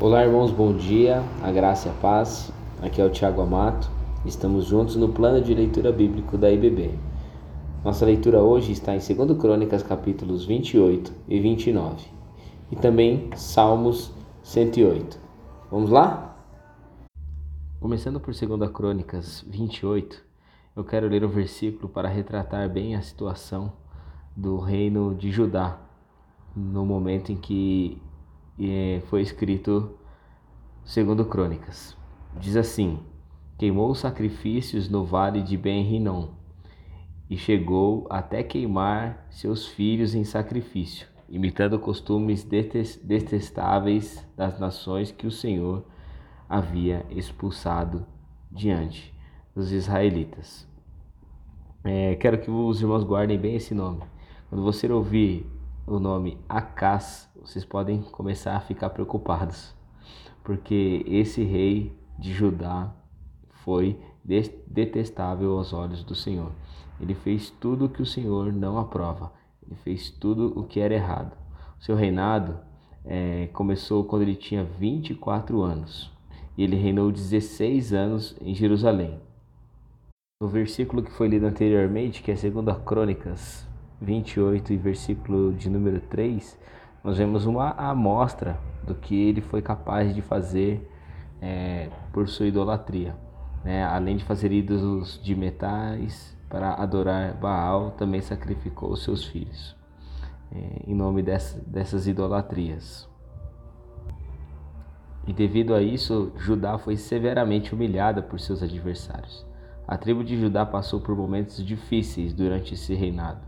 Olá, irmãos, bom dia, a graça e a paz. Aqui é o Tiago Amato. Estamos juntos no plano de leitura bíblico da IBB. Nossa leitura hoje está em 2 Crônicas, capítulos 28 e 29, e também Salmos 108. Vamos lá? Começando por 2 Crônicas 28, eu quero ler o versículo para retratar bem a situação do reino de Judá no momento em que e foi escrito segundo Crônicas. Diz assim: Queimou sacrifícios no vale de Ben-Rinom e chegou até queimar seus filhos em sacrifício, imitando costumes detestáveis das nações que o Senhor havia expulsado diante dos israelitas. É, quero que os irmãos guardem bem esse nome. Quando você ouvir o nome Acas, vocês podem começar a ficar preocupados, porque esse rei de Judá foi detestável aos olhos do Senhor. Ele fez tudo o que o Senhor não aprova. Ele fez tudo o que era errado. Seu reinado é, começou quando ele tinha 24 anos. E ele reinou 16 anos em Jerusalém. No versículo que foi lido anteriormente, que é 2 Crônicas 28 e versículo de número 3, nós vemos uma amostra do que ele foi capaz de fazer é, por sua idolatria. Né? Além de fazer ídolos de metais para adorar Baal, também sacrificou seus filhos é, em nome dessa, dessas idolatrias. E devido a isso, Judá foi severamente humilhada por seus adversários. A tribo de Judá passou por momentos difíceis durante esse reinado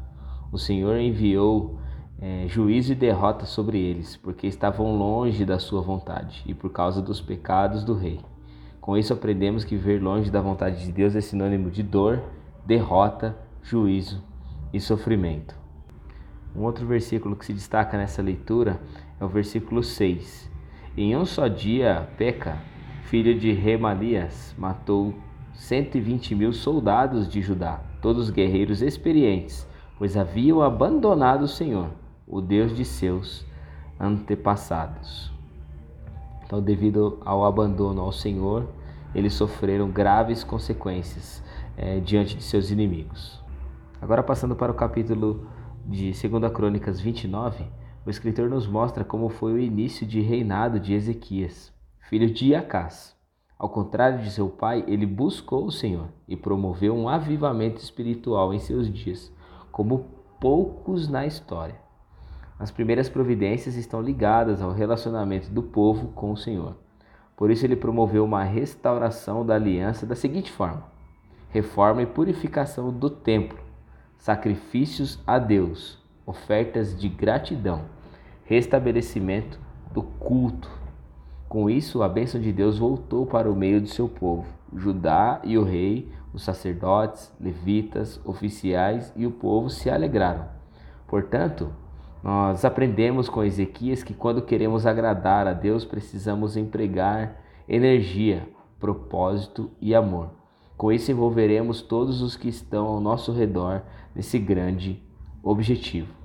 o Senhor enviou é, juízo e derrota sobre eles, porque estavam longe da sua vontade e por causa dos pecados do rei. Com isso aprendemos que viver longe da vontade de Deus é sinônimo de dor, derrota, juízo e sofrimento. Um outro versículo que se destaca nessa leitura é o versículo 6. Em um só dia, Peca, filho de Remalias, matou 120 mil soldados de Judá, todos guerreiros experientes, pois haviam abandonado o Senhor, o Deus de seus antepassados. Então, devido ao abandono ao Senhor, eles sofreram graves consequências é, diante de seus inimigos. Agora, passando para o capítulo de 2 Crônicas 29, o escritor nos mostra como foi o início de reinado de Ezequias, filho de Acás. Ao contrário de seu pai, ele buscou o Senhor e promoveu um avivamento espiritual em seus dias, como poucos na história. As primeiras providências estão ligadas ao relacionamento do povo com o Senhor. Por isso, ele promoveu uma restauração da aliança da seguinte forma: reforma e purificação do templo, sacrifícios a Deus, ofertas de gratidão, restabelecimento do culto. Com isso, a bênção de Deus voltou para o meio do seu povo. Judá e o rei os sacerdotes, levitas, oficiais e o povo se alegraram. Portanto, nós aprendemos com Ezequias que quando queremos agradar a Deus, precisamos empregar energia, propósito e amor. Com isso, envolveremos todos os que estão ao nosso redor nesse grande objetivo.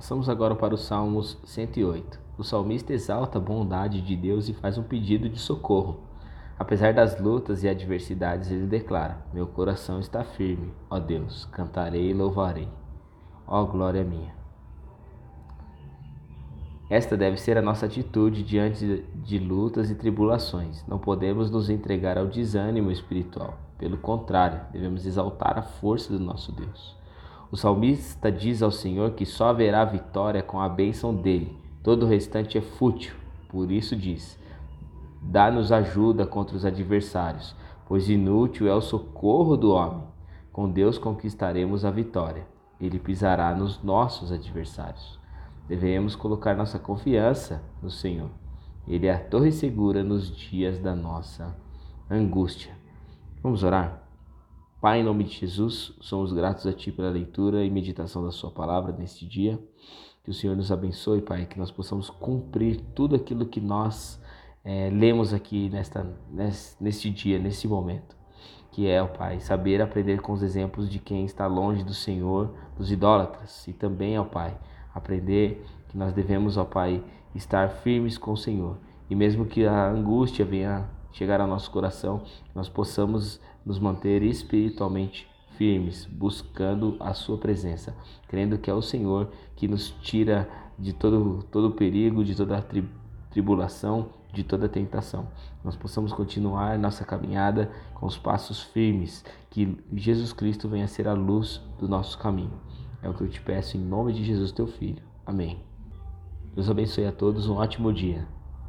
Passamos agora para os Salmos 108. O salmista exalta a bondade de Deus e faz um pedido de socorro. Apesar das lutas e adversidades, ele declara: Meu coração está firme, ó Deus, cantarei e louvarei, ó glória minha. Esta deve ser a nossa atitude diante de lutas e tribulações. Não podemos nos entregar ao desânimo espiritual. Pelo contrário, devemos exaltar a força do nosso Deus. O salmista diz ao Senhor que só haverá vitória com a bênção dele. Todo o restante é fútil. Por isso diz: Dá-nos ajuda contra os adversários, pois inútil é o socorro do homem. Com Deus conquistaremos a vitória. Ele pisará nos nossos adversários. Devemos colocar nossa confiança no Senhor. Ele é a torre segura nos dias da nossa angústia. Vamos orar? Pai, em nome de Jesus, somos gratos a Ti pela leitura e meditação da Sua palavra neste dia. Que o Senhor nos abençoe, Pai, que nós possamos cumprir tudo aquilo que nós é, lemos aqui nesta, neste dia, nesse momento, que é, Pai, saber aprender com os exemplos de quem está longe do Senhor, dos idólatras, e também, ó Pai, aprender que nós devemos, ó Pai, estar firmes com o Senhor. E mesmo que a angústia venha chegar ao nosso coração, nós possamos nos manter espiritualmente firmes, buscando a Sua presença, crendo que é o Senhor que nos tira de todo, todo perigo, de toda tri, tribulação, de toda tentação. Nós possamos continuar nossa caminhada com os passos firmes, que Jesus Cristo venha ser a luz do nosso caminho. É o que eu te peço em nome de Jesus, teu Filho. Amém. Deus abençoe a todos, um ótimo dia.